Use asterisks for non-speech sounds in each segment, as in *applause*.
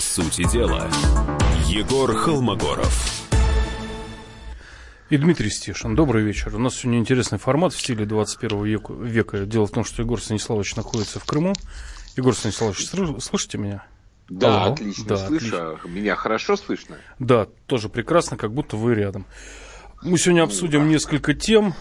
сути дела, Егор Холмогоров. И Дмитрий Стешин. Добрый вечер. У нас сегодня интересный формат в стиле 21 века. Дело в том, что Егор Станиславович находится в Крыму. Егор Станиславович, слышите меня? Да, Алло. отлично да, слышу. Отлично. Меня хорошо слышно? Да, тоже прекрасно, как будто вы рядом. Мы сегодня обсудим несколько тем.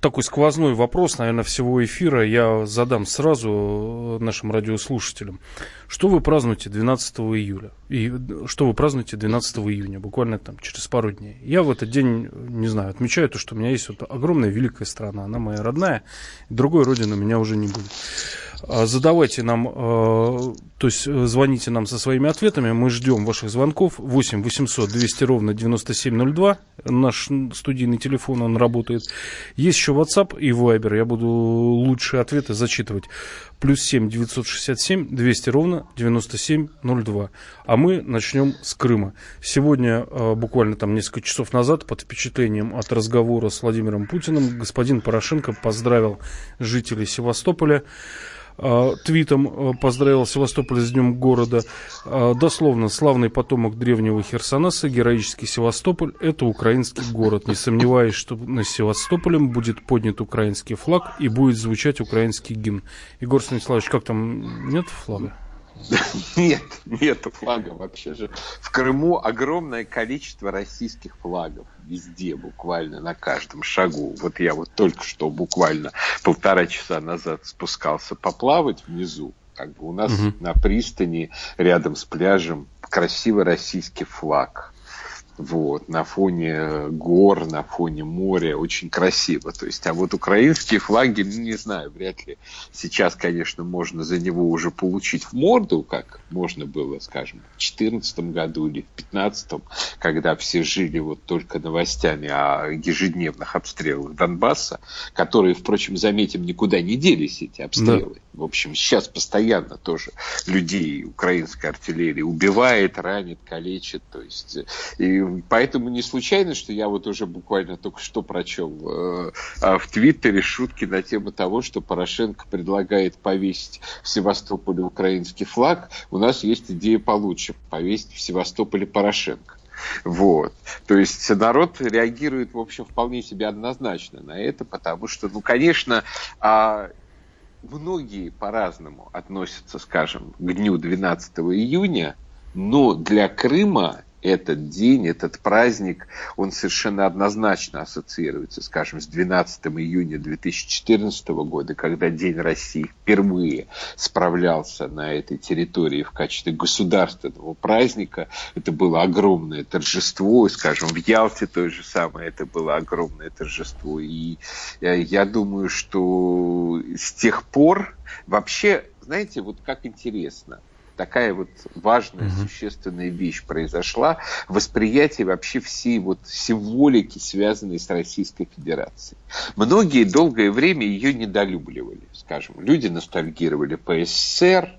Такой сквозной вопрос, наверное, всего эфира я задам сразу нашим радиослушателям. Что вы празднуете 12 июля? И что вы празднуете 12 июня, буквально там через пару дней? Я в этот день, не знаю, отмечаю то, что у меня есть вот огромная великая страна, она моя родная, другой родины у меня уже не будет. А, задавайте нам, а, то есть э, звоните нам со своими ответами. Мы ждем ваших звонков. 8 800 200 ровно 9702. Наш студийный телефон, он работает. Есть еще WhatsApp и Viber. Я буду лучшие ответы зачитывать. Плюс 7 967 200 ровно 9702. А мы начнем с Крыма. Сегодня, а, буквально там несколько часов назад, под впечатлением от разговора с Владимиром Путиным, господин Порошенко поздравил жителей Севастополя а, твитом а, поздравил Севастополь с Днем города. А, дословно, славный потомок древнего Херсонеса, героический Севастополь – это украинский город. Не сомневаюсь, что на Севастополем будет поднят украинский флаг и будет звучать украинский гимн. Егор Станиславович, как там, нет флага? *laughs* Нет, нет флага вообще же. В Крыму огромное количество российских флагов. Везде, буквально на каждом шагу. Вот я вот только что буквально полтора часа назад спускался поплавать внизу. Как бы у нас угу. на пристани рядом с пляжем красивый российский флаг вот, на фоне гор, на фоне моря, очень красиво. То есть, а вот украинские флаги, ну, не знаю, вряд ли сейчас, конечно, можно за него уже получить в морду, как можно было, скажем, в 2014 году или в 2015, когда все жили вот только новостями о ежедневных обстрелах Донбасса, которые, впрочем, заметим, никуда не делись эти обстрелы. В общем, сейчас постоянно тоже людей украинская артиллерия убивает, ранит, калечит. То есть, и поэтому не случайно, что я вот уже буквально только что прочел э, а в Твиттере шутки на тему того, что Порошенко предлагает повесить в Севастополе украинский флаг. У нас есть идея получше – повесить в Севастополе Порошенко. Вот. То есть народ реагирует, в общем, вполне себе однозначно на это, потому что, ну, конечно, а, многие по-разному относятся, скажем, к дню 12 июня, но для Крыма этот день, этот праздник, он совершенно однозначно ассоциируется, скажем, с 12 июня 2014 года, когда День России впервые справлялся на этой территории в качестве государственного праздника. Это было огромное торжество, скажем, в Ялте то же самое, это было огромное торжество. И я думаю, что с тех пор вообще, знаете, вот как интересно – такая вот важная, угу. существенная вещь произошла, восприятие вообще всей вот символики, связанной с Российской Федерацией. Многие долгое время ее недолюбливали, скажем, люди ностальгировали по СССР,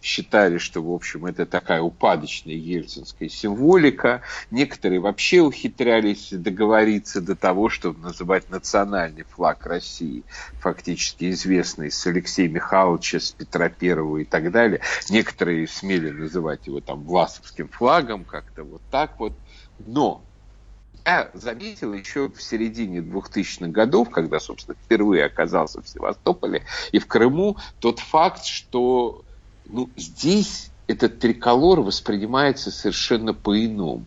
считали, что, в общем, это такая упадочная ельцинская символика. Некоторые вообще ухитрялись договориться до того, чтобы называть национальный флаг России, фактически известный с Алексея Михайловича, с Петра Первого и так далее. Некоторые смели называть его там власовским флагом, как-то вот так вот. Но я заметил еще в середине 2000-х годов, когда, собственно, впервые оказался в Севастополе и в Крыму, тот факт, что ну, здесь этот триколор воспринимается совершенно по-иному.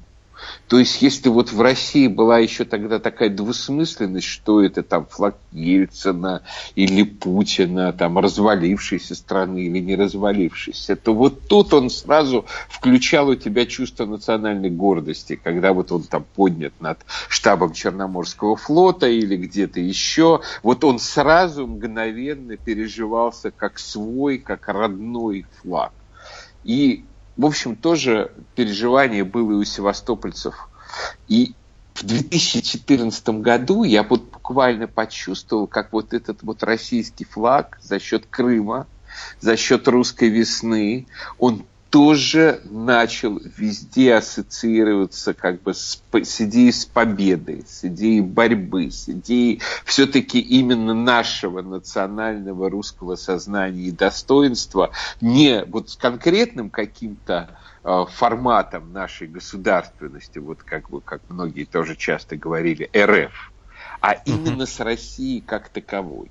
То есть, если вот в России была еще тогда такая двусмысленность, что это там флаг Ельцина или Путина, там развалившейся страны или не развалившейся, то вот тут он сразу включал у тебя чувство национальной гордости, когда вот он там поднят над штабом Черноморского флота или где-то еще, вот он сразу мгновенно переживался как свой, как родной флаг. И в общем, тоже переживание было и у севастопольцев. И в 2014 году я вот буквально почувствовал, как вот этот вот российский флаг за счет Крыма, за счет русской весны, он тоже начал везде ассоциироваться как бы с, с идеей с победой, с идеей борьбы, с идеей все-таки именно нашего национального русского сознания и достоинства, не вот с конкретным каким-то э, форматом нашей государственности, вот как бы, как многие тоже часто говорили, РФ, а именно с Россией как таковой.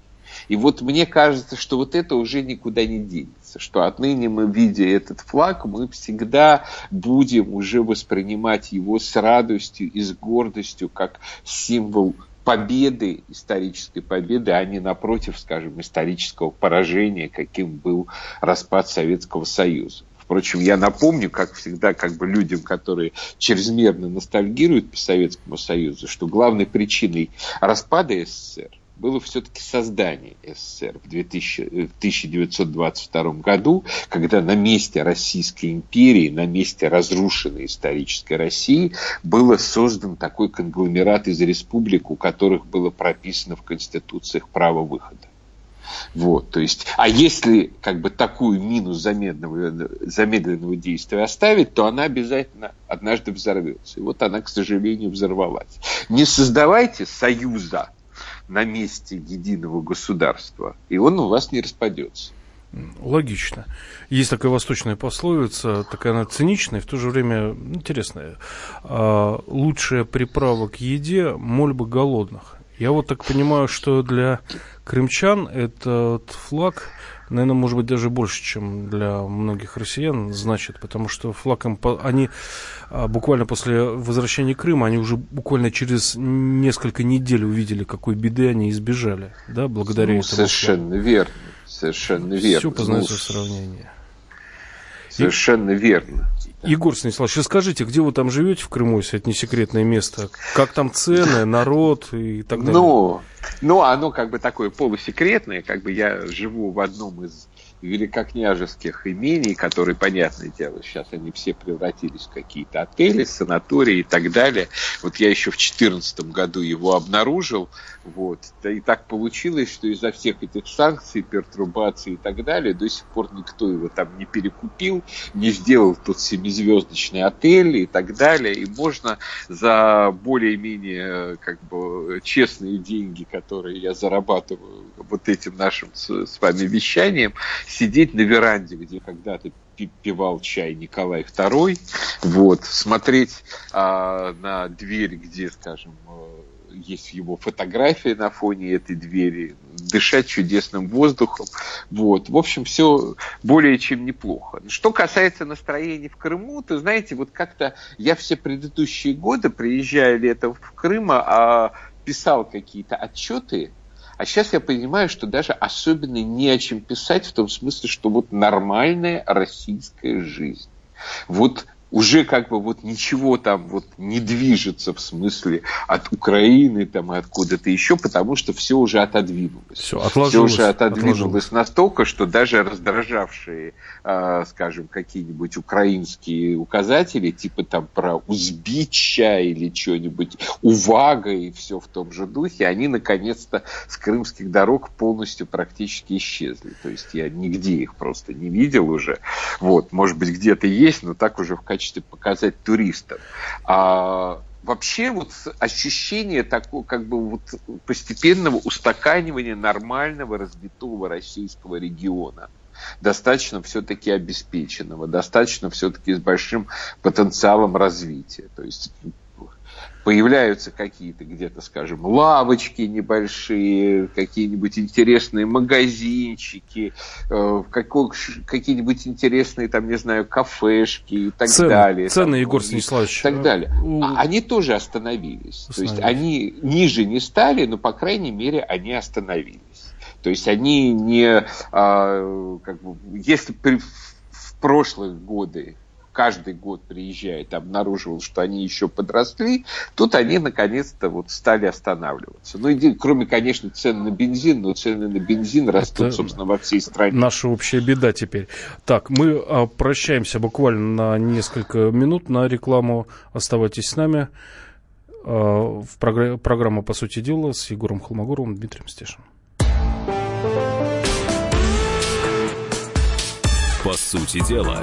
И вот мне кажется, что вот это уже никуда не денется, что отныне мы, видя этот флаг, мы всегда будем уже воспринимать его с радостью и с гордостью, как символ победы, исторической победы, а не напротив, скажем, исторического поражения, каким был распад Советского Союза. Впрочем, я напомню, как всегда, как бы людям, которые чрезмерно ностальгируют по Советскому Союзу, что главной причиной распада СССР было все-таки создание СССР в, 2000, в 1922 году, когда на месте Российской империи, на месте разрушенной исторической России было создан такой конгломерат из республик, у которых было прописано в конституциях право выхода. Вот, то есть, а если как бы такую мину замедленного, замедленного действия оставить, то она обязательно однажды взорвется. И вот она, к сожалению, взорвалась. Не создавайте союза на месте единого государства, и он у вас не распадется. Логично. Есть такая восточная пословица, такая она циничная в то же время интересная. А, лучшая приправа к еде – мольба голодных. Я вот так понимаю, что для крымчан этот флаг наверное, может быть, даже больше, чем для многих россиян значит, потому что флаг им, они а, буквально после возвращения Крыма, они уже буквально через несколько недель увидели, какой беды они избежали, да, благодаря ну, этому. Совершенно флагу. верно, совершенно верно. Все познается ну, в сравнении. Совершенно И... верно. Егор Станиславович, расскажите, где вы там живете в Крыму, если это не секретное место? Как там цены, народ и так далее? Ну, ну, оно как бы такое полусекретное, как бы я живу в одном из великокняжеских имений, которые, понятное дело, сейчас они все превратились в какие-то отели, санатории и так далее. Вот я еще в 2014 году его обнаружил, вот, да и так получилось, что из-за всех этих санкций, пертурбаций и так далее, до сих пор никто его там не перекупил, не сделал тут семизвездочный отель и так далее, и можно за более-менее как бы честные деньги, которые я зарабатываю вот этим нашим с, вами вещанием, сидеть на веранде, где когда-то пивал чай Николай II, вот, смотреть а, на дверь, где, скажем, э, есть его фотография на фоне этой двери, дышать чудесным воздухом. Вот. В общем, все более чем неплохо. Что касается настроений в Крыму, то, знаете, вот как-то я все предыдущие годы, приезжая летом в Крым, а, писал какие-то отчеты а сейчас я понимаю, что даже особенно не о чем писать, в том смысле, что вот нормальная российская жизнь. Вот уже как бы вот ничего там вот не движется в смысле от Украины там и откуда-то еще, потому что все уже отодвинулось. Все, все уже отодвинулось отложилось. настолько, что даже раздражавшие, э, скажем, какие-нибудь украинские указатели, типа там про Узбича или что-нибудь, Увага и все в том же духе, они наконец-то с крымских дорог полностью практически исчезли. То есть я нигде их просто не видел уже. Вот, может быть, где-то есть, но так уже в качестве качестве показать туристам. А вообще вот ощущение такого как бы вот постепенного устаканивания нормального развитого российского региона достаточно все-таки обеспеченного, достаточно все-таки с большим потенциалом развития. То есть появляются какие-то где-то, скажем, лавочки небольшие, какие-нибудь интересные магазинчики, э, какие-нибудь интересные, там, не знаю, кафешки и так цены, далее. Цены, там, Егор Станиславович. И так далее. А они тоже остановились. остановились. То есть они ниже не стали, но, по крайней мере, они остановились. То есть они не, а, как бы, если при, в прошлые годы каждый год приезжает, обнаруживал, что они еще подросли, тут они наконец-то вот стали останавливаться. Ну, и, кроме, конечно, цен на бензин, но цены на бензин растут, Это собственно, во всей стране. Наша общая беда теперь. Так, мы а, прощаемся буквально на несколько минут на рекламу. Оставайтесь с нами. А, в програ- программа «По сути дела» с Егором Холмогоровым, Дмитрием Стешиным. По сути дела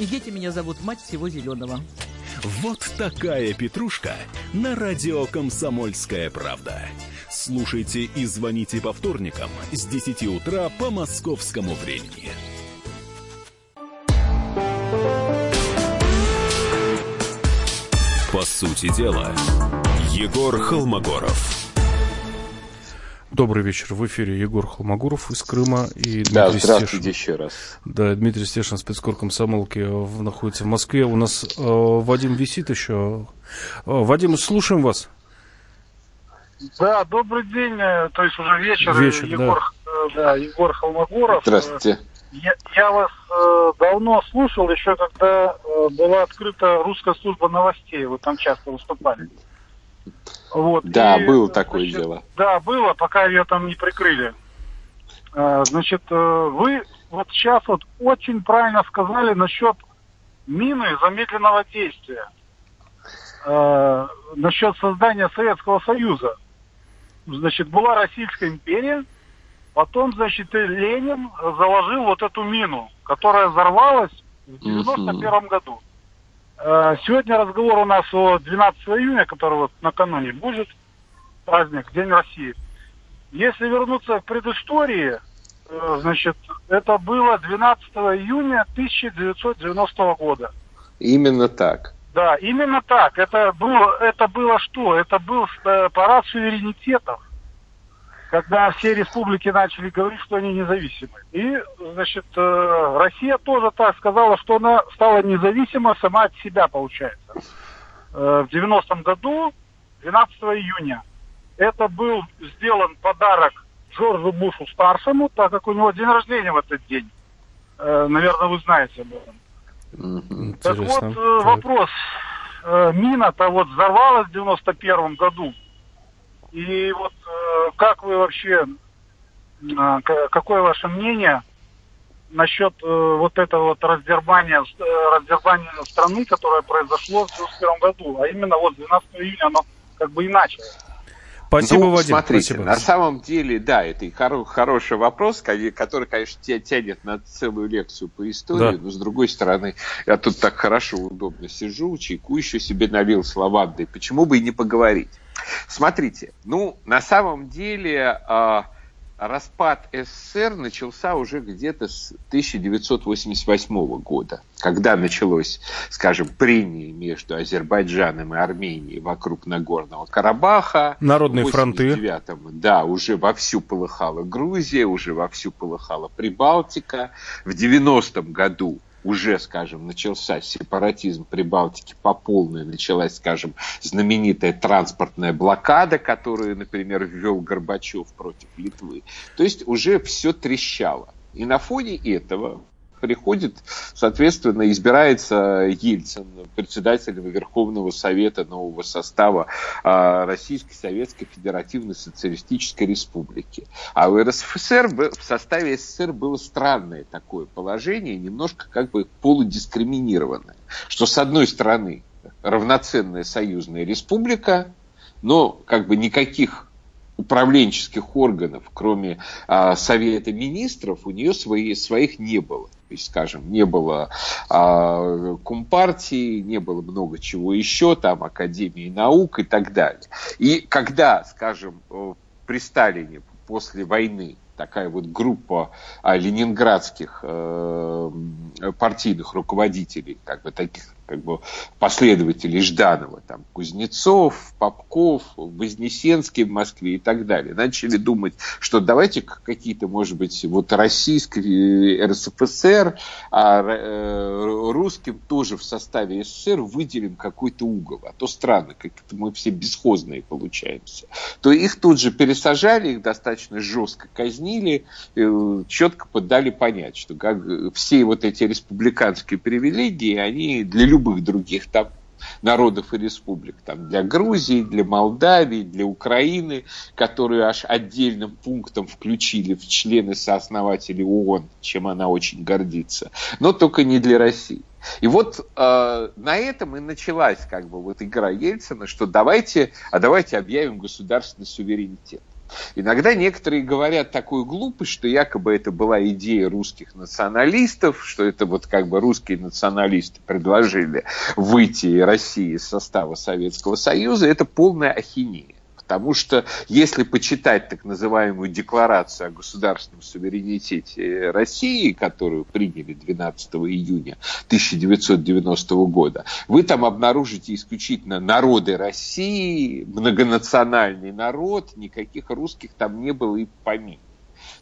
И дети меня зовут мать всего зеленого. Вот такая петрушка на радио «Комсомольская правда». Слушайте и звоните по вторникам с 10 утра по московскому времени. По сути дела, Егор Холмогоров. Добрый вечер. В эфире Егор Холмогоров из Крыма и Дмитрий Да, здравствуйте Стешин. еще раз. Да, Дмитрий Стешин, спецкор комсомолки, в- находится в Москве. У нас э, Вадим висит еще. Э, Вадим, слушаем вас. Да, добрый день, э, то есть уже вечер. Вечер, Егор, э, да, Егор Холмогоров. Здравствуйте. Э, Я, я вас э, давно слушал, еще когда э, была открыта русская служба новостей, вы там часто выступали. Вот. Да, и, было э, такое значит, дело. Да, было, пока ее там не прикрыли. Э, Значит, э, вы вот сейчас вот очень правильно сказали насчет мины замедленного действия. Э, Насчет создания Советского Союза. Значит, была Российская империя, потом, значит, и Ленин заложил вот эту мину, которая взорвалась в 91 году. Э, Сегодня разговор у нас о 12 июня, который вот накануне будет, праздник, День России. Если вернуться к предыстории, э, значит, это было 12 июня 1990 года. Именно так. Да, именно так. Это было, это было что? Это был э, парад суверенитетов, когда все республики начали говорить, что они независимы. И, значит, э, Россия тоже так сказала, что она стала независима сама от себя, получается. Э, В 90-м году, 12 июня, это был сделан подарок Джорджу Бушу старшему, так как у него день рождения в этот день. Э, Наверное, вы знаете об этом. Так вот, Интересно. э, Так. вопрос. Э, Мина-то вот взорвалась в 91 году. И вот э, как вы вообще, к- какое ваше мнение насчет э, вот этого вот раздербания, э, раздербания страны, которое произошло в 91 году, а именно вот 12 июня оно как бы иначе. Спасибо, Ну, Вадим. Смотрите, спасибо. на самом деле, да, это и хоро- хороший вопрос, ко- который, конечно, тя- тянет на целую лекцию по истории, Да. но с другой стороны, я тут так хорошо, удобно сижу, чайку еще себе налил с лавандой, почему бы и не поговорить? Смотрите, ну, на самом деле, а, распад СССР начался уже где-то с 1988 года, когда началось, скажем, прение между Азербайджаном и Арменией вокруг Нагорного Карабаха. Народные В фронты. 89-м, да, уже вовсю полыхала Грузия, уже вовсю полыхала Прибалтика. В 90-м году уже, скажем, начался сепаратизм Прибалтики по полной, началась, скажем, знаменитая транспортная блокада, которую, например, ввел Горбачев против Литвы. То есть уже все трещало. И на фоне этого приходит, соответственно, избирается Ельцин председателем Верховного Совета нового состава а, Российской Советской Федеративной Социалистической Республики. А в РСФСР, в составе СССР было странное такое положение, немножко как бы полудискриминированное. Что с одной стороны равноценная союзная республика, но как бы никаких управленческих органов, кроме а, Совета министров, у нее свои, своих не было. То есть, скажем, не было а, Компартии, не было много чего еще, там Академии наук и так далее. И когда, скажем, э, при Сталине после войны такая вот группа а, ленинградских э, партийных руководителей, как бы таких как бы последователей Жданова, там Кузнецов, Попков, Вознесенский в Москве и так далее, начали думать, что давайте какие-то, может быть, вот российский э, РСФСР, а э, русским тоже в составе СССР выделим какой-то угол, а то странно, как-то мы все бесхозные получаемся. То их тут же пересажали, их достаточно жестко казнили, э, четко подали понять, что как все вот эти республиканские привилегии, они для любых других там народов и республик. Там, для Грузии, для Молдавии, для Украины, которую аж отдельным пунктом включили в члены сооснователей ООН, чем она очень гордится. Но только не для России. И вот э, на этом и началась как бы вот игра Ельцина, что давайте, а давайте объявим государственный суверенитет. Иногда некоторые говорят такую глупость, что якобы это была идея русских националистов, что это вот как бы русские националисты предложили выйти России из состава Советского Союза. Это полная ахинея. Потому что если почитать так называемую декларацию о государственном суверенитете России, которую приняли 12 июня 1990 года, вы там обнаружите исключительно народы России, многонациональный народ, никаких русских там не было и помимо.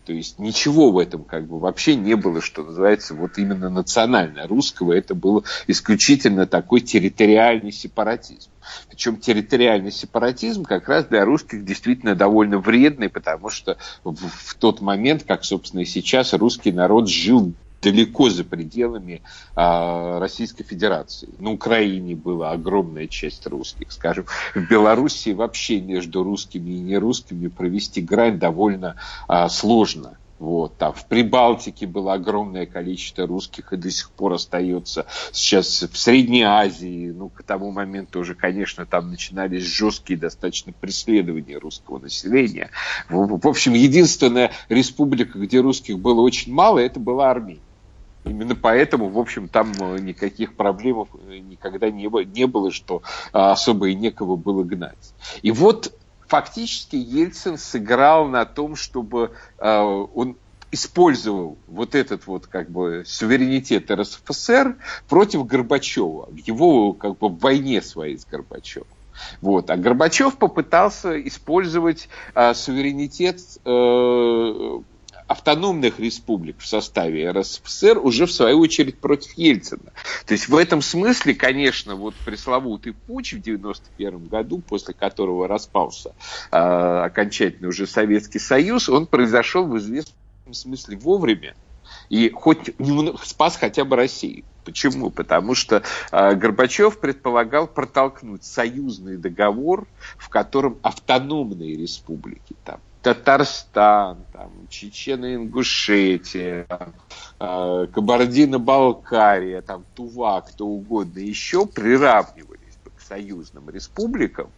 То есть ничего в этом как бы вообще не было, что называется, вот именно национально русского. Это был исключительно такой территориальный сепаратизм. Причем территориальный сепаратизм как раз для русских действительно довольно вредный, потому что в, в тот момент, как, собственно, и сейчас, русский народ жил далеко за пределами а, Российской Федерации. На Украине была огромная часть русских, скажем, в Белоруссии вообще между русскими и нерусскими провести грань довольно а, сложно. Вот, там в Прибалтике было огромное количество русских и до сих пор остается. Сейчас в Средней Азии, ну, к тому моменту уже, конечно, там начинались жесткие достаточно преследования русского населения. В, в общем, единственная республика, где русских было очень мало, это была Армения. Именно поэтому, в общем, там э, никаких проблем э, никогда не было, не было, что а, особо и некого было гнать. И вот фактически Ельцин сыграл на том, чтобы он использовал вот этот вот как бы суверенитет РСФСР против Горбачева его как бы войне своей с Горбачевым. Вот. А Горбачев попытался использовать э, суверенитет э, автономных республик в составе РСФСР уже в свою очередь против Ельцина. То есть в этом смысле, конечно, вот пресловутый путь в 91 году, после которого распался э, окончательно уже Советский Союз, он произошел в известном смысле вовремя и хоть спас хотя бы Россию. Почему? Потому что э, Горбачев предполагал протолкнуть союзный договор, в котором автономные республики, там, Татарстан, там, Чечено-Ингушетия, э, Кабардино-Балкария, там, Тува, кто угодно еще приравнивались бы к союзным республикам,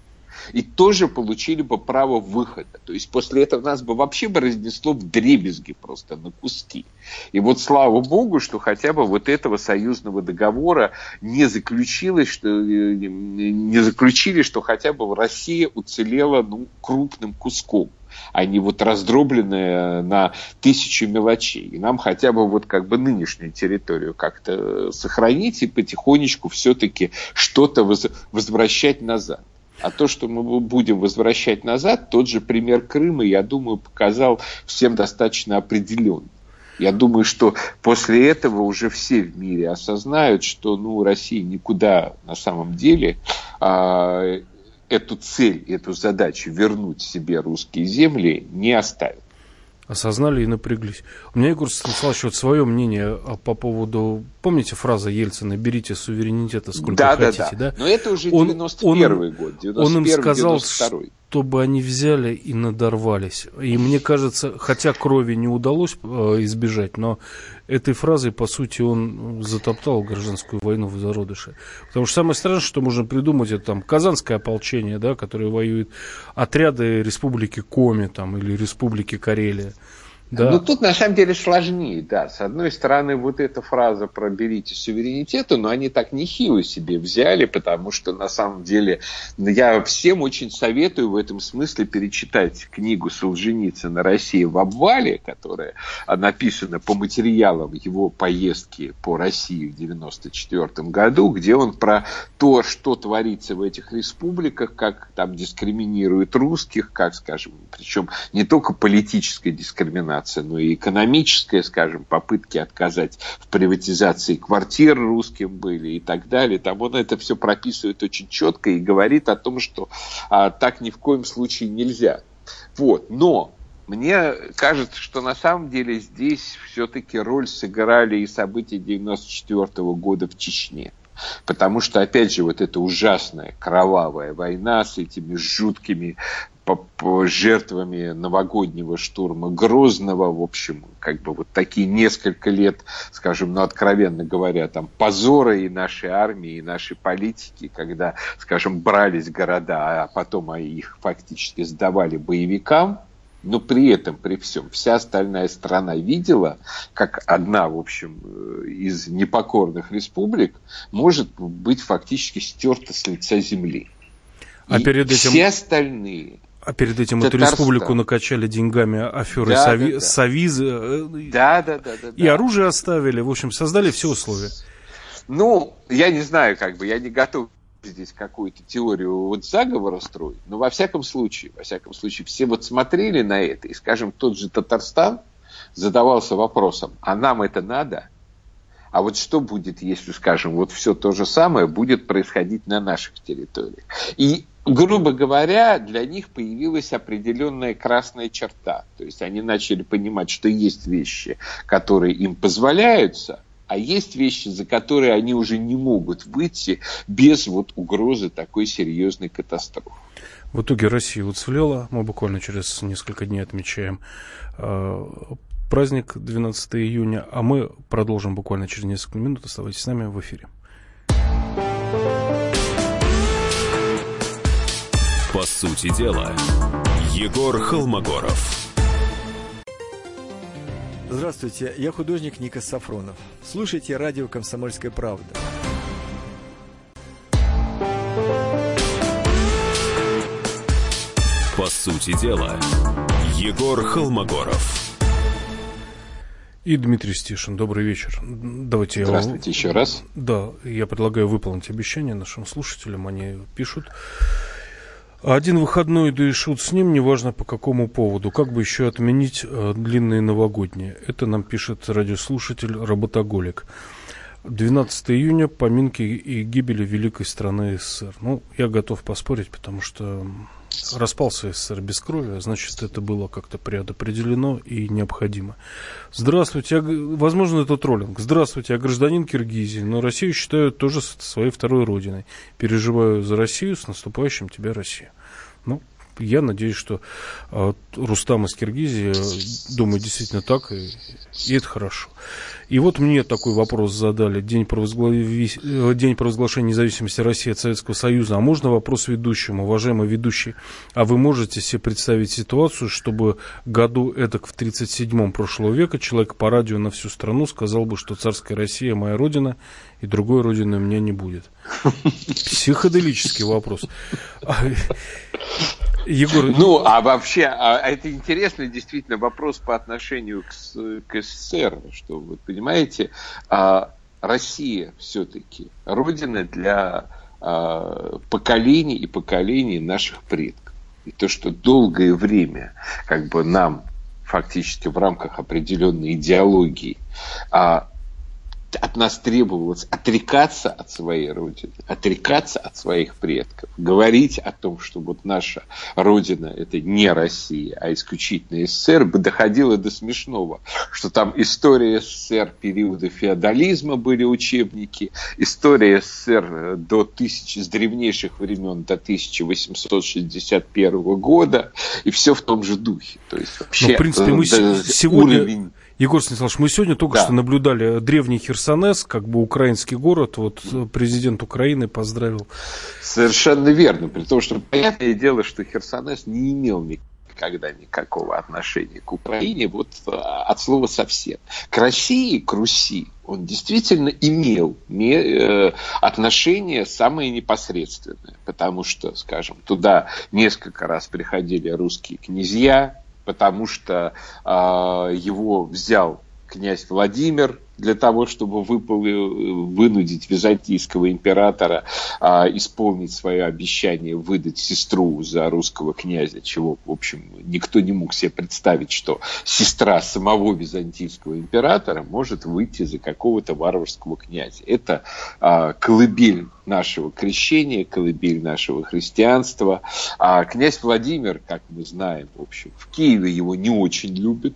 и тоже получили бы право выхода. То есть после этого нас бы вообще бы разнесло в дребезги просто на куски. И вот слава богу, что хотя бы вот этого союзного договора не заключилось, что, э, не заключили, что хотя бы Россия уцелела ну, крупным куском не вот раздробленная на тысячу мелочей. И нам хотя бы вот как бы нынешнюю территорию как-то сохранить и потихонечку все-таки что-то возвращать назад. А то, что мы будем возвращать назад, тот же пример Крыма, я думаю, показал всем достаточно определенно. Я думаю, что после этого уже все в мире осознают, что ну, Россия никуда на самом деле а, эту цель, эту задачу вернуть себе русские земли не оставит осознали и напряглись. У меня, Егор Станиславович, вот свое мнение по поводу... Помните фраза Ельцина «берите суверенитета сколько да, хотите», да? да? Но это уже 91 он, год, 91 Он им сказал, 92 чтобы они взяли и надорвались. И мне кажется, хотя крови не удалось э, избежать, но этой фразой, по сути, он затоптал гражданскую войну в зародыше. Потому что самое страшное, что можно придумать, это там казанское ополчение, да, которое воюет отряды республики Коми там, или республики Карелия. Да. Ну, тут на самом деле сложнее, да. С одной стороны, вот эта фраза про берите суверенитету, но они так нехило себе взяли, потому что на самом деле я всем очень советую в этом смысле перечитать книгу Солженицына «Россия в обвале», которая написана по материалам его поездки по России в 1994 году, где он про то, что творится в этих республиках, как там дискриминируют русских, как, скажем, причем не только политическая дискриминация, приватизация, но и экономическая, скажем, попытки отказать в приватизации квартир русским были и так далее. Там он это все прописывает очень четко и говорит о том, что а, так ни в коем случае нельзя. Вот. Но мне кажется, что на самом деле здесь все-таки роль сыграли и события 94 года в Чечне. Потому что, опять же, вот эта ужасная кровавая война с этими жуткими жертвами новогоднего штурма Грозного, в общем, как бы вот такие несколько лет, скажем, ну, откровенно говоря, там позора и нашей армии, и нашей политики, когда, скажем, брались города, а потом их фактически сдавали боевикам, но при этом, при всем, вся остальная страна видела, как одна, в общем, э, из непокорных республик может быть фактически стерта с лица земли. А и перед этим... все остальные а перед этим Татарстан. эту республику накачали деньгами аферы да, Сови... да, да. Совиза. Э, да, да, да, да. И да. оружие оставили. В общем, создали все условия. Ну, я не знаю, как бы, я не готов здесь какую-то теорию вот заговора строить, но во всяком случае, во всяком случае, все вот смотрели на это, и, скажем, тот же Татарстан задавался вопросом, а нам это надо? А вот что будет, если, скажем, вот все то же самое будет происходить на наших территориях? И грубо говоря, для них появилась определенная красная черта. То есть они начали понимать, что есть вещи, которые им позволяются, а есть вещи, за которые они уже не могут выйти без вот угрозы такой серьезной катастрофы. В итоге Россия уцелела. Мы буквально через несколько дней отмечаем э, праздник 12 июня, а мы продолжим буквально через несколько минут. Оставайтесь с нами в эфире. По сути дела, Егор Холмогоров. Здравствуйте, я художник Никас Сафронов. Слушайте радио «Комсомольская правда». По сути дела, Егор Холмогоров. И Дмитрий Стишин. Добрый вечер. Давайте Здравствуйте я... еще раз. Да, я предлагаю выполнить обещание нашим слушателям. Они пишут. Один выходной, да и шут с ним, неважно по какому поводу. Как бы еще отменить э, длинные новогодние? Это нам пишет радиослушатель Работоголик. 12 июня поминки и гибели великой страны СССР. Ну, я готов поспорить, потому что распался СССР без крови, а значит, это было как-то предопределено и необходимо. Здравствуйте, возможно, это троллинг. Здравствуйте, я гражданин Киргизии, но Россию считаю тоже своей второй родиной. Переживаю за Россию, с наступающим тебя, Россия. Ну, я надеюсь, что э, Рустам из Киргизии э, думает действительно так, и, и это хорошо. И вот мне такой вопрос задали. День, провозгла... Э, День провозглашения независимости России от Советского Союза. А можно вопрос ведущему? Уважаемый ведущий, а вы можете себе представить ситуацию, чтобы году этак в 37-м прошлого века человек по радио на всю страну сказал бы, что царская Россия моя родина, и другой родины у меня не будет? Психоделический вопрос. Егор... Ну, а вообще, а это интересный действительно вопрос по отношению к, к СССР, что вы понимаете, а Россия все-таки родина для а, поколений и поколений наших предков. И то, что долгое время как бы нам фактически в рамках определенной идеологии а, от нас требовалось отрекаться от своей родины, отрекаться от своих предков, говорить о том, что вот наша родина это не Россия, а исключительно СССР, бы доходило до смешного, что там история СССР периода феодализма были учебники, история СССР до тысячи, с древнейших времен до 1861 года, и все в том же духе. То есть вообще, Но, в принципе, мы сегодня... Уровень Егор Станиславович, мы сегодня только да. что наблюдали древний Херсонес, как бы украинский город. Вот президент Украины поздравил. Совершенно верно. При том, что понятное дело, что Херсонес не имел никогда никакого отношения к Украине, вот а, от слова совсем. К России, к Руси он действительно имел э, отношение самое непосредственное, потому что, скажем, туда несколько раз приходили русские князья, потому что э, его взял князь Владимир для того, чтобы вынудить византийского императора а, исполнить свое обещание выдать сестру за русского князя, чего, в общем, никто не мог себе представить, что сестра самого византийского императора может выйти за какого-то варварского князя. Это а, колыбель нашего крещения, колыбель нашего христианства. А князь Владимир, как мы знаем, в общем, в Киеве его не очень любят,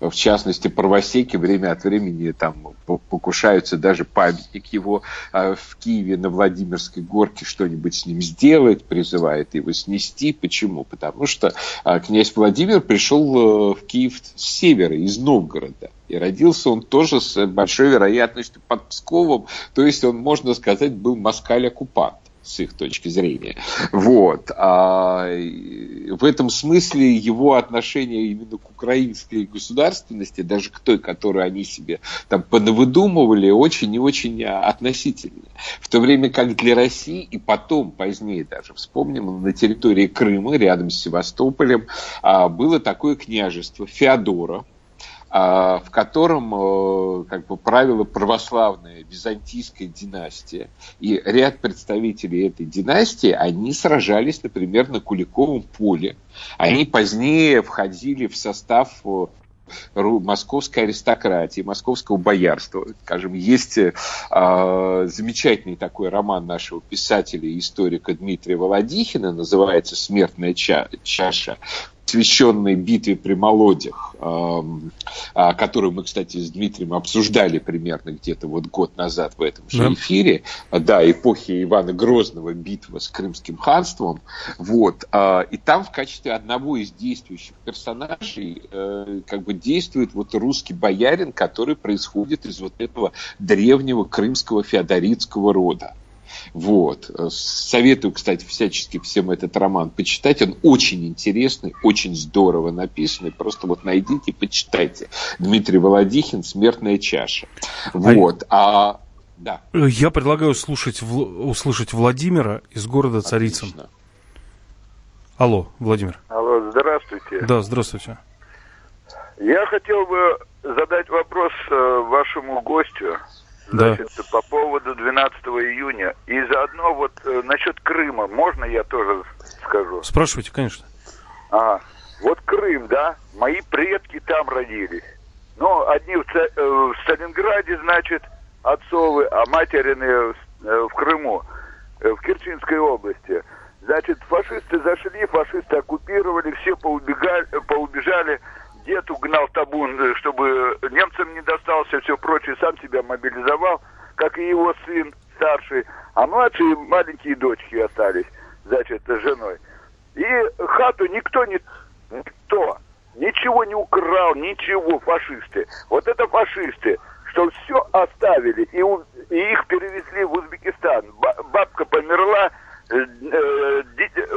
В частности, правосеки время от времени там покушаются даже памятник его а, в Киеве на Владимирской горке что-нибудь с ним сделать, призывает его снести. Почему? Потому что а, князь Владимир пришел э, в Киев с севера, из Новгорода. И родился он тоже с большой вероятностью под Псковом, то есть он, можно сказать, был москаль-оккупант с их точки зрения. Вот. А в этом смысле его отношение именно к украинской государственности, даже к той, которую они себе там понавыдумывали, очень и очень относительно. В то время как для России, и потом, позднее даже, вспомним, на территории Крыма, рядом с Севастополем, а, было такое княжество Феодора, в котором э, как бы правила православная византийская династия. И ряд представителей этой династии, они сражались, например, на Куликовом поле. Они позднее входили в состав э, московской аристократии, московского боярства. Скажем, есть э, замечательный такой роман нашего писателя и историка Дмитрия Володихина, называется «Смертная чаша», посвященной битве при Молодях, а, которую мы, кстати, с Дмитрием обсуждали примерно где-то вот год назад в этом же эфире, да, эпохи Ивана Грозного, битва с Крымским ханством, вот, а, и там в качестве одного из действующих персонажей э, как бы действует вот русский боярин, который происходит из вот этого древнего крымского феодоритского рода. Вот. Советую, кстати, всячески всем этот роман почитать. Он очень интересный, очень здорово написанный. Просто вот найдите и почитайте. Дмитрий Володихин «Смертная чаша». Вот. А, да. Я предлагаю слушать, услышать Владимира из города Царицын. Отлично. Алло, Владимир. Алло, здравствуйте. Да, здравствуйте. Я хотел бы задать вопрос э, вашему гостю. Значит, да. по поводу 12 июня. Заодно вот э, насчет Крыма, можно я тоже скажу? Спрашивайте, конечно. А, вот Крым, да, мои предки там родились. Ну, одни в, э, в Сталинграде, значит, отцовы, а материны в, э, в Крыму, э, в Керченской области. Значит, фашисты зашли, фашисты оккупировали, все поубегали, поубежали дед угнал табун, чтобы немцам не достался, все прочее, сам себя мобилизовал, как и его сын старший, а младшие маленькие дочки остались, значит, с женой. И хату никто не... Никто. Ничего не украл, ничего, фашисты. Вот это фашисты, что все оставили, и, у, и их перевезли в Узбекистан. Бабка померла, э, э,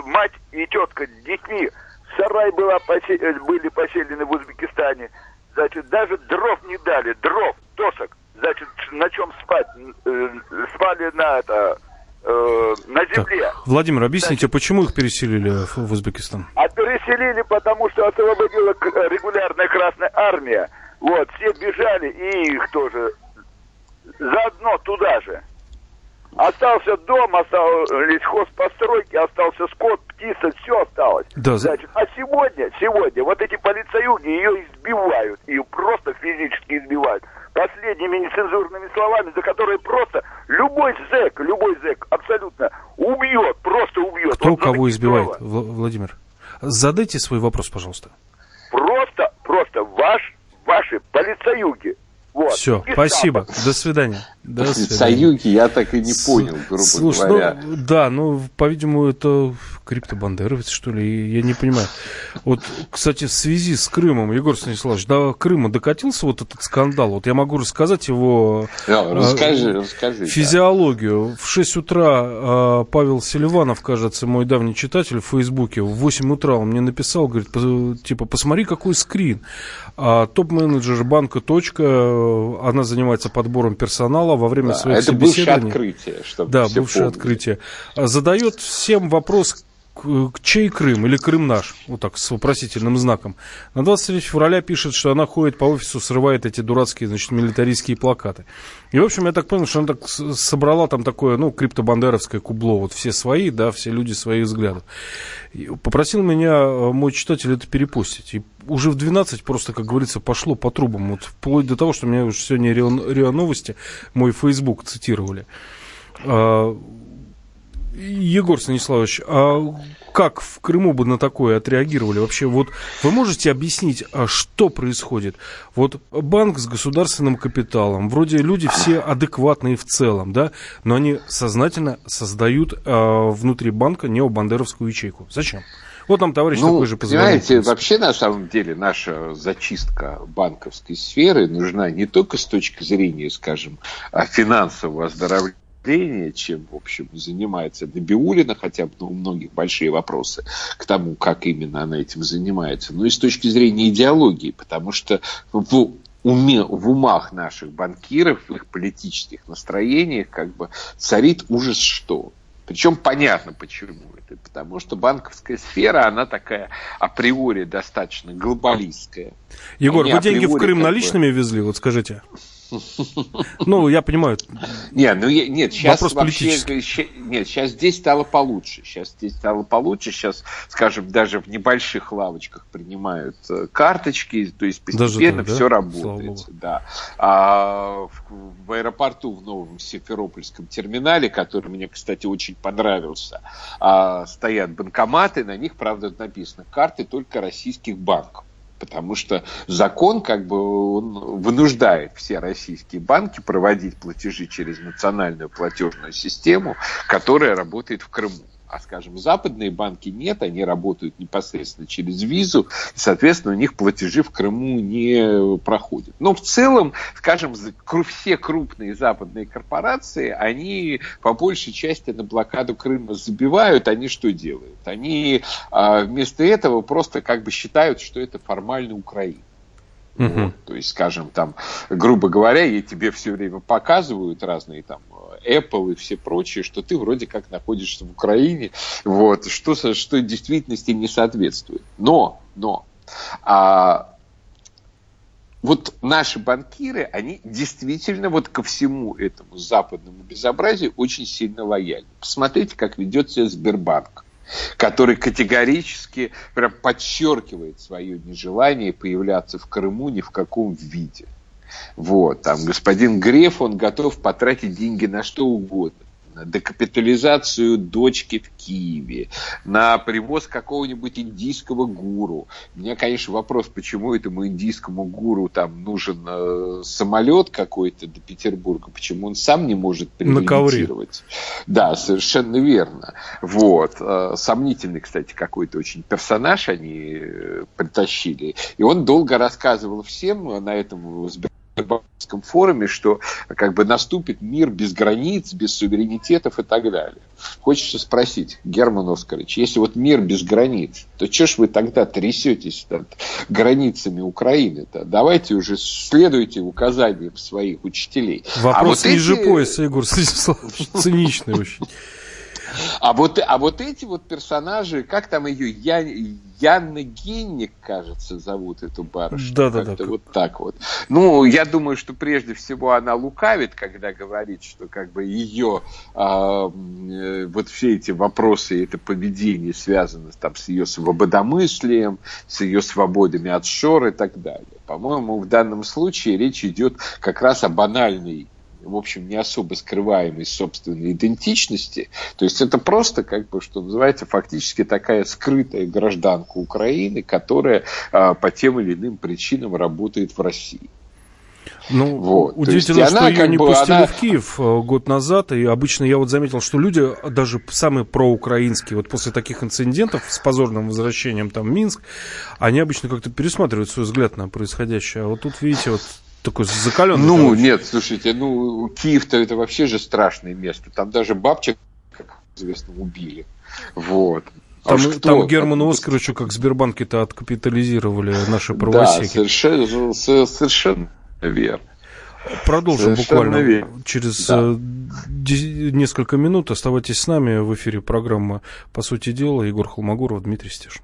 мать и тетка с детьми сарай была, э, были поселены в Узбекистане. Значит, даже дров не дали, дров, досок. Значит, на чем спать? Э, спали на это, э, на земле. Так, Владимир, объясните, Значит, почему их переселили в, в Узбекистан? А переселили, потому что освободила регулярная Красная Армия. Вот, все бежали, и их тоже заодно туда же. Остался дом, остались хозпостройки, остался скот, птица, все осталось. Да. Значит, а сегодня, сегодня вот эти полицаюги ее избивают, ее просто физически избивают. Последними нецензурными словами, за которые просто любой зэк, любой зэк абсолютно убьет, просто убьет. Кто вот кого избивает, слова. Владимир? Задайте свой вопрос, пожалуйста. Просто, просто ваш, ваши полицаюги вот. Все, спасибо. До свидания. До свидания. Союги я так и не понял, грубо Слушай, говоря. Ну, да, ну, по-видимому, это криптобандеровец, что ли, я не понимаю. Вот, кстати, в связи с Крымом, Егор Станиславович, до Крыма докатился вот этот скандал. Вот я могу рассказать его да, расскажи, расскажи, физиологию. Да. В 6 утра э, Павел Селиванов, кажется, мой давний читатель в Фейсбуке, в 8 утра он мне написал, говорит, типа, посмотри, какой скрин. А, топ-менеджер банка «Точка», она занимается подбором персонала во время да, своих это собеседований. Это бывшее открытие. Чтобы да, бывшее помнили. открытие. Задает всем вопрос, чей Крым или Крым наш, вот так, с вопросительным знаком. На 23 февраля пишет, что она ходит по офису, срывает эти дурацкие, значит, милитаристские плакаты. И, в общем, я так понял, что она так собрала там такое, ну, криптобандеровское кубло, вот все свои, да, все люди своих взглядов. И попросил меня э, мой читатель это перепостить. И уже в 12 просто, как говорится, пошло по трубам, вот вплоть до того, что меня уже сегодня РИА Новости, мой Facebook цитировали. Егор Станиславович, а как в Крыму бы на такое отреагировали? Вообще, вот вы можете объяснить, а что происходит? Вот банк с государственным капиталом, вроде люди все адекватные в целом, да, но они сознательно создают а, внутри банка необандеровскую ячейку. Зачем? Вот нам товарищ ну, такой же позвонил. Понимаете, вообще на самом деле наша зачистка банковской сферы нужна не только с точки зрения, скажем, финансового оздоровления, зрения, чем, в общем, занимается Набиулина, хотя бы ну, у многих большие вопросы к тому, как именно она этим занимается, но и с точки зрения идеологии, потому что в уме, в умах наших банкиров, в их политических настроениях как бы царит ужас что. Причем понятно почему это. Потому что банковская сфера, она такая априори достаточно глобалистская. Егор, Они вы деньги в Крым наличными бы... везли, вот скажите? Ну, я понимаю. Не, ну, нет, сейчас Вопрос вообще, нет, сейчас здесь стало получше. Сейчас здесь стало получше. Сейчас, скажем, даже в небольших лавочках принимают э, карточки, то есть постепенно так, все да? работает. Да. А в, в аэропорту в новом Симферопольском терминале, который мне, кстати, очень понравился, а, стоят банкоматы, на них, правда, написано карты только российских банков потому что закон как бы он вынуждает все российские банки проводить платежи через национальную платежную систему, которая работает в Крыму а, скажем, западные банки нет, они работают непосредственно через визу, и, соответственно, у них платежи в Крыму не проходят. Но в целом, скажем, все крупные западные корпорации, они по большей части на блокаду Крыма забивают, они что делают? Они а, вместо этого просто как бы считают, что это формально Украина. Угу. Вот, то есть, скажем, там, грубо говоря, и тебе все время показывают разные там Apple и все прочие, что ты вроде как находишься в Украине, вот, что, что действительности не соответствует. Но, но, а, вот наши банкиры, они действительно вот ко всему этому западному безобразию очень сильно лояльны. Посмотрите, как ведет себя Сбербанк который категорически прям подчеркивает свое нежелание появляться в Крыму ни в каком виде. Вот, там господин Греф, он готов потратить деньги на что угодно на декапитализацию дочки в Киеве, на привоз какого-нибудь индийского гуру. У меня, конечно, вопрос, почему этому индийскому гуру там нужен э, самолет какой-то до Петербурга, почему он сам не может прилетировать. Да, совершенно верно. Вот. Э, сомнительный, кстати, какой-то очень персонаж они э, притащили. И он долго рассказывал всем на этом Балтийском форуме, что как бы наступит мир без границ, без суверенитетов и так далее. Хочется спросить, Герман Оскарович, если вот мир без границ, то что ж вы тогда трясетесь над границами Украины-то? Давайте уже следуйте указаниям своих учителей. Вопрос а вот ниже эти... пояса, Егор Станиславович, *laughs* циничный очень. А вот, а вот эти вот персонажи, как там ее, Я, Янна Генник, кажется, зовут эту барышню. Да, да, да. Вот так вот. Ну, я думаю, что прежде всего она лукавит, когда говорит, что как бы ее а, э, вот все эти вопросы, это поведение связано там с ее свободомыслием, с ее свободами от шор и так далее. По-моему, в данном случае речь идет как раз о банальной в общем, не особо скрываемой собственной идентичности. То есть это просто, как бы, что называется, фактически такая скрытая гражданка Украины, которая а, по тем или иным причинам работает в России. Ну, вот. удивительно, есть, что она, ее не бы, пустили она... в Киев э, год назад, и обычно я вот заметил, что люди, даже самые проукраинские, вот после таких инцидентов с позорным возвращением там в Минск, они обычно как-то пересматривают свой взгляд на происходящее. А вот тут, видите, вот такой закаленный. Ну, товарищ. нет, слушайте, ну, Киев-то это вообще же страшное место. Там даже бабчик, как известно, убили. Вот. А там, там Герману Оскаровичу, как Сбербанки-то откапитализировали наши правосеки. Да, совершенно, совершенно верно. Продолжим Совершенно буквально верно. через да. Э, несколько минут. Оставайтесь с нами. В эфире программа «По сути дела». Егор Холмогоров, Дмитрий Стешин.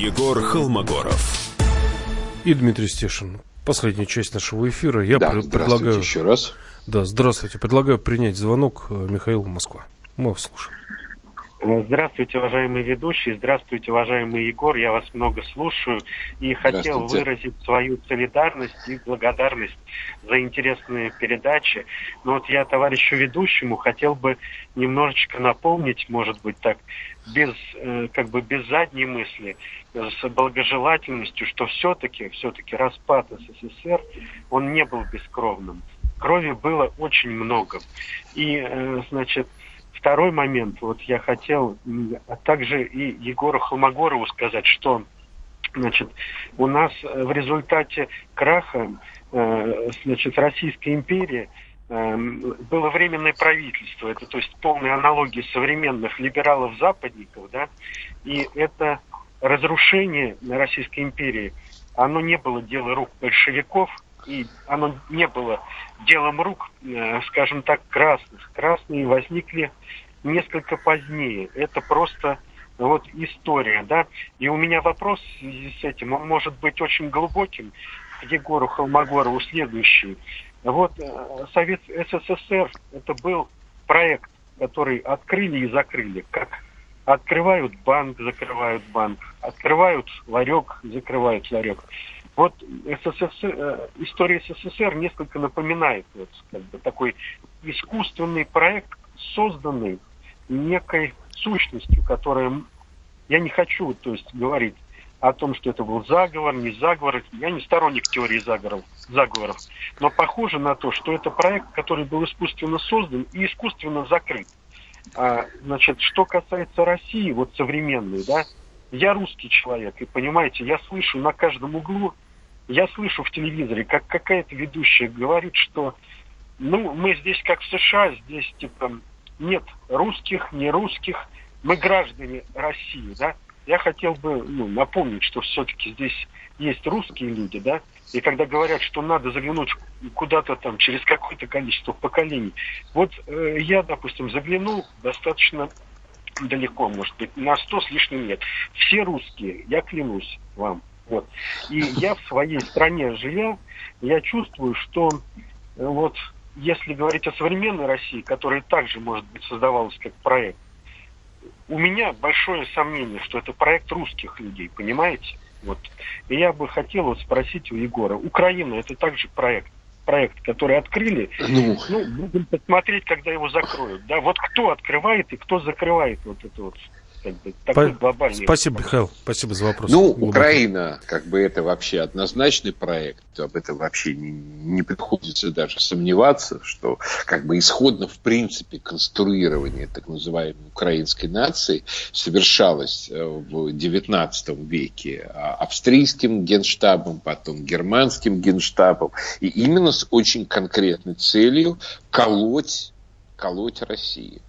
Егор Холмогоров. И Дмитрий Стешин. Последняя часть нашего эфира. Я Да, пр- здравствуйте предлагаю... еще раз. Да, здравствуйте. Предлагаю принять звонок э, Михаила Москва. Мы вас слушаем. Здравствуйте, уважаемые ведущие, здравствуйте, уважаемый Егор, я вас много слушаю и хотел выразить свою солидарность и благодарность за интересные передачи. Но вот я товарищу ведущему хотел бы немножечко напомнить, может быть так, без, э, как бы без задней мысли, с благожелательностью, что все-таки, все-таки распад СССР, он не был бескровным. Крови было очень много. И, э, значит, Второй момент, вот я хотел а также и Егору Холмогорову сказать, что значит, у нас в результате краха э, значит, Российской империи было временное правительство, это то есть полная аналогия современных либералов-западников, да, и это разрушение Российской империи, оно не было дело рук большевиков, и оно не было делом рук, э, скажем так, красных. Красные возникли несколько позднее. Это просто вот история, да. И у меня вопрос в связи с этим, он может быть очень глубоким к Егору Холмогорову следующий. Вот э, Совет СССР это был проект, который открыли и закрыли, как открывают банк, закрывают банк, открывают ларек, закрывают ларек. Вот СССР, э, история СССР несколько напоминает вот, как бы, такой искусственный проект, созданный некой сущностью, которая... Я не хочу, то есть, говорить о том, что это был заговор, не заговор. Я не сторонник теории заговоров, заговоров. Но похоже на то, что это проект, который был искусственно создан и искусственно закрыт. А, значит, что касается России, вот современной, да, я русский человек, и понимаете, я слышу на каждом углу, я слышу в телевизоре, как какая-то ведущая говорит, что ну, мы здесь как в США, здесь типа нет русских, не русских, мы граждане России, да. Я хотел бы ну, напомнить, что все-таки здесь есть русские люди, да, и когда говорят, что надо заглянуть куда-то там через какое-то количество поколений. Вот э, я, допустим, заглянул достаточно далеко, может быть, на сто с лишним лет. Все русские, я клянусь вам. Вот. И я в своей стране живя, я чувствую, что э, вот если говорить о современной России, которая также, может быть, создавалась как проект, у меня большое сомнение, что это проект русских людей, понимаете? Вот. И я бы хотел вот спросить у Егора, Украина это также проект, проект, который открыли, Ну, ну, будем посмотреть, когда его закроют. Да, вот кто открывает и кто закрывает вот это вот как бы, такой По- глобальный Спасибо, вопрос. Михаил. Спасибо за вопрос. Ну, Глубокий. Украина, как бы это вообще однозначный проект, об этом вообще не, не приходится даже сомневаться, что как бы исходно в принципе конструирование так называемой украинской нации совершалось э, в XIX веке а, австрийским генштабом, потом германским генштабом, и именно с очень конкретной целью колоть, колоть Россию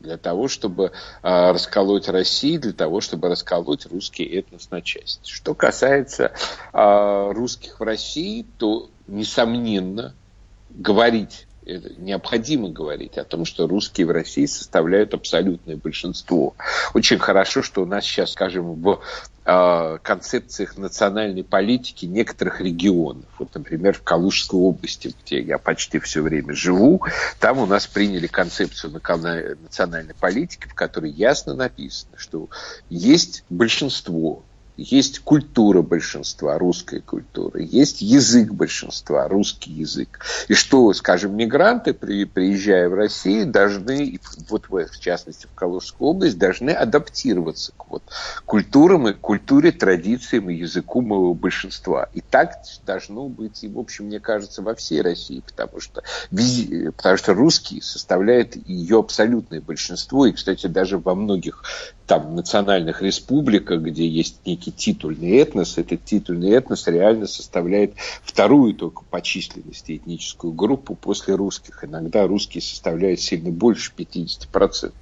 для того, чтобы э, расколоть Россию, для того, чтобы расколоть русский этнос на части. Что касается э, русских в России, то, несомненно, говорить, необходимо говорить о том, что русские в России составляют абсолютное большинство. Очень хорошо, что у нас сейчас, скажем, в э, концепциях национальной политики некоторых регионов. Вот, например, в Калужской области, где я почти все время живу, там у нас приняли концепцию национальной политики, в которой ясно написано, что есть большинство, есть культура большинства, русская культура, есть язык большинства, русский язык. И что, скажем, мигранты, при, приезжая в Россию, должны, вот в, частности в Калужскую область, должны адаптироваться к вот, культурам и культуре, традициям и языку моего большинства. И так должно быть, и, в общем, мне кажется, во всей России, потому что, потому что русские составляют ее абсолютное большинство. И, кстати, даже во многих там национальных республиках, где есть некий титульный этнос, этот титульный этнос реально составляет вторую только по численности этническую группу после русских. Иногда русские составляют сильно больше 50%.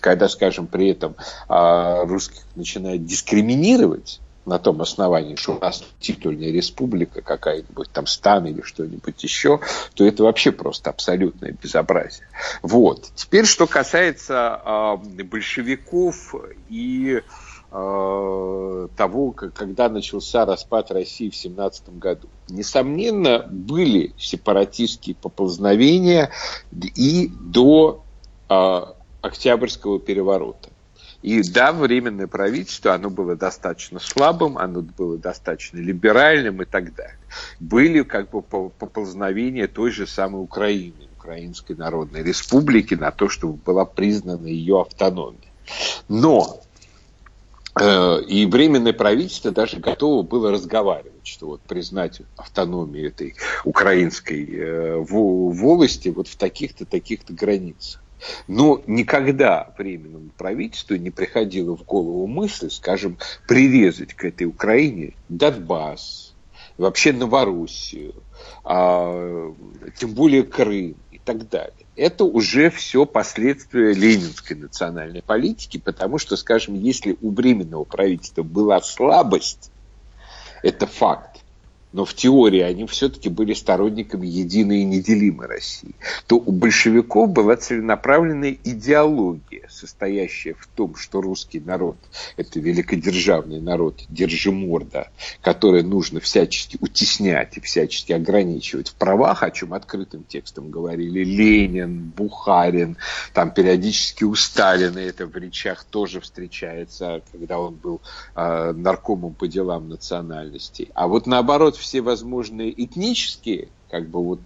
Когда, скажем, при этом а, русских начинают дискриминировать, на том основании, что у нас титульная республика какая-нибудь, там стан или что-нибудь еще, то это вообще просто абсолютное безобразие. Вот. Теперь, что касается э, большевиков и э, того, когда начался распад России в 17 году. Несомненно, были сепаратистские поползновения и до э, Октябрьского переворота. И да, временное правительство, оно было достаточно слабым, оно было достаточно либеральным и так далее. Были как бы поползновения той же самой Украины, Украинской Народной Республики на то, чтобы была признана ее автономия. Но э, и временное правительство даже готово было разговаривать, что вот признать автономию этой украинской э, волости вот в таких-то, таких-то границах. Но никогда временному правительству не приходила в голову мысль, скажем, прирезать к этой Украине Донбасс, вообще Новороссию, а, тем более Крым так далее. Это уже все последствия ленинской национальной политики, потому что, скажем, если у временного правительства была слабость, это факт, но в теории они все-таки были сторонниками единой и неделимой России, то у большевиков была целенаправленная идеология, состоящая в том, что русский народ – это великодержавный народ, держиморда, который нужно всячески утеснять и всячески ограничивать в правах, о чем открытым текстом говорили Ленин, Бухарин, там периодически у Сталина это в речах тоже встречается, когда он был э, наркомом по делам национальностей. А вот наоборот, все возможные этнические как бы вот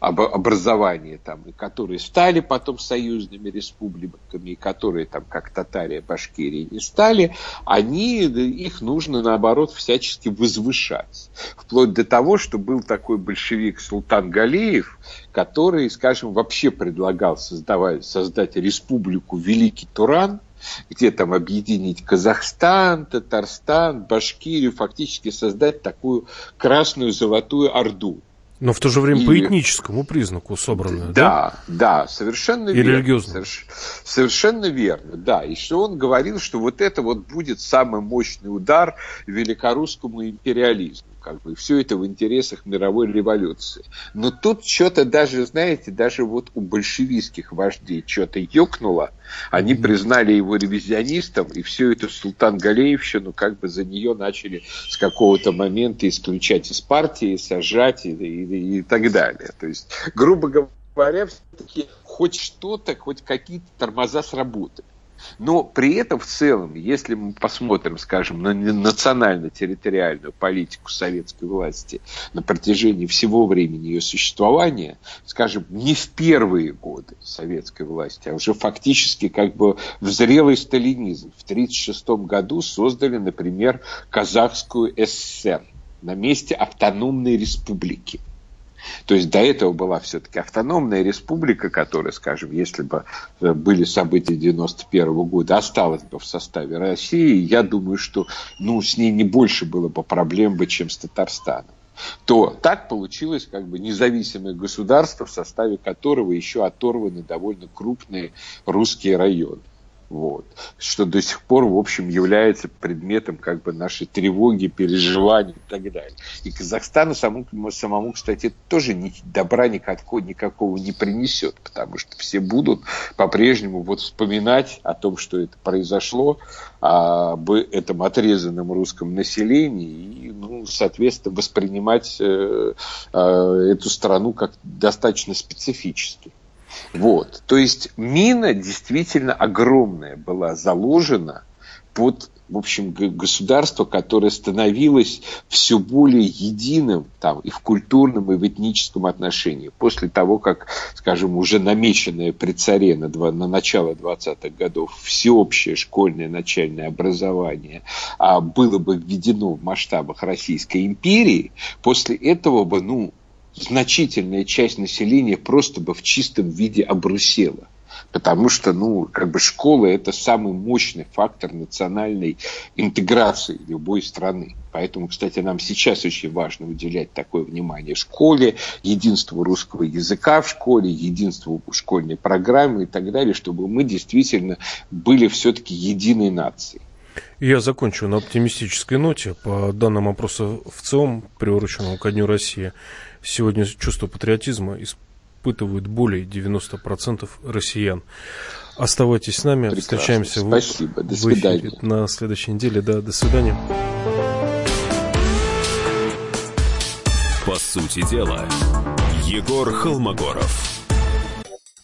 образования там, и которые стали потом союзными республиками, и которые там как Татария, Башкирия не стали, они, их нужно наоборот всячески возвышать. Вплоть до того, что был такой большевик Султан Галеев, который, скажем, вообще предлагал создавать, создать республику Великий Туран, где там объединить Казахстан, Татарстан, Башкирию, фактически создать такую красную золотую орду. Но в то же время и... по этническому признаку собранную, да? Да, да, совершенно и верно. религиозно. Соверш... Совершенно верно, да. И что он говорил, что вот это вот будет самый мощный удар великорусскому империализму как бы все это в интересах мировой революции. Но тут что-то даже, знаете, даже вот у большевистских вождей что-то ёкнуло, они признали его ревизионистом, и всю эту Султан Галеевщину как бы за нее начали с какого-то момента исключать из партии, сажать и, и, и так далее. То есть, грубо говоря, все-таки хоть что-то, хоть какие-то тормоза сработали. Но при этом в целом, если мы посмотрим, скажем, на национально-территориальную политику советской власти на протяжении всего времени ее существования, скажем, не в первые годы советской власти, а уже фактически как бы в зрелый сталинизм. В 1936 году создали, например, Казахскую ССР на месте автономной республики. То есть до этого была все-таки автономная республика, которая, скажем, если бы э, были события 91 года, осталась бы в составе России, я думаю, что ну, с ней не больше было бы проблем, бы, чем с Татарстаном то так получилось как бы независимое государство, в составе которого еще оторваны довольно крупные русские районы. Вот. Что до сих пор, в общем, является предметом как бы нашей тревоги, переживаний и так далее. И Казахстану самому, самому кстати, тоже ни, добра никакого, никакого не принесет, потому что все будут по-прежнему вот вспоминать о том, что это произошло, об этом отрезанном русском населении и, ну, соответственно, воспринимать э, э, эту страну как достаточно специфически. Вот. То есть мина действительно огромная была заложена под в общем, государство, которое становилось все более единым там, и в культурном, и в этническом отношении. После того, как, скажем, уже намеченное при царе на, два, на начало 20-х годов всеобщее школьное начальное образование а, было бы введено в масштабах Российской империи, после этого бы, ну, значительная часть населения просто бы в чистом виде обрусела. Потому что, ну, как бы школа – это самый мощный фактор национальной интеграции любой страны. Поэтому, кстати, нам сейчас очень важно уделять такое внимание школе, единству русского языка в школе, единству школьной программы и так далее, чтобы мы действительно были все-таки единой нацией. Я закончу на оптимистической ноте по данным опроса в ЦИОМ, приуроченному ко Дню России. Сегодня чувство патриотизма испытывают более 90% россиян. Оставайтесь с нами, Прекрасно. встречаемся Спасибо. в, До в эфире свидания. на следующей неделе. Да, до свидания. По сути дела, Егор Холмогоров.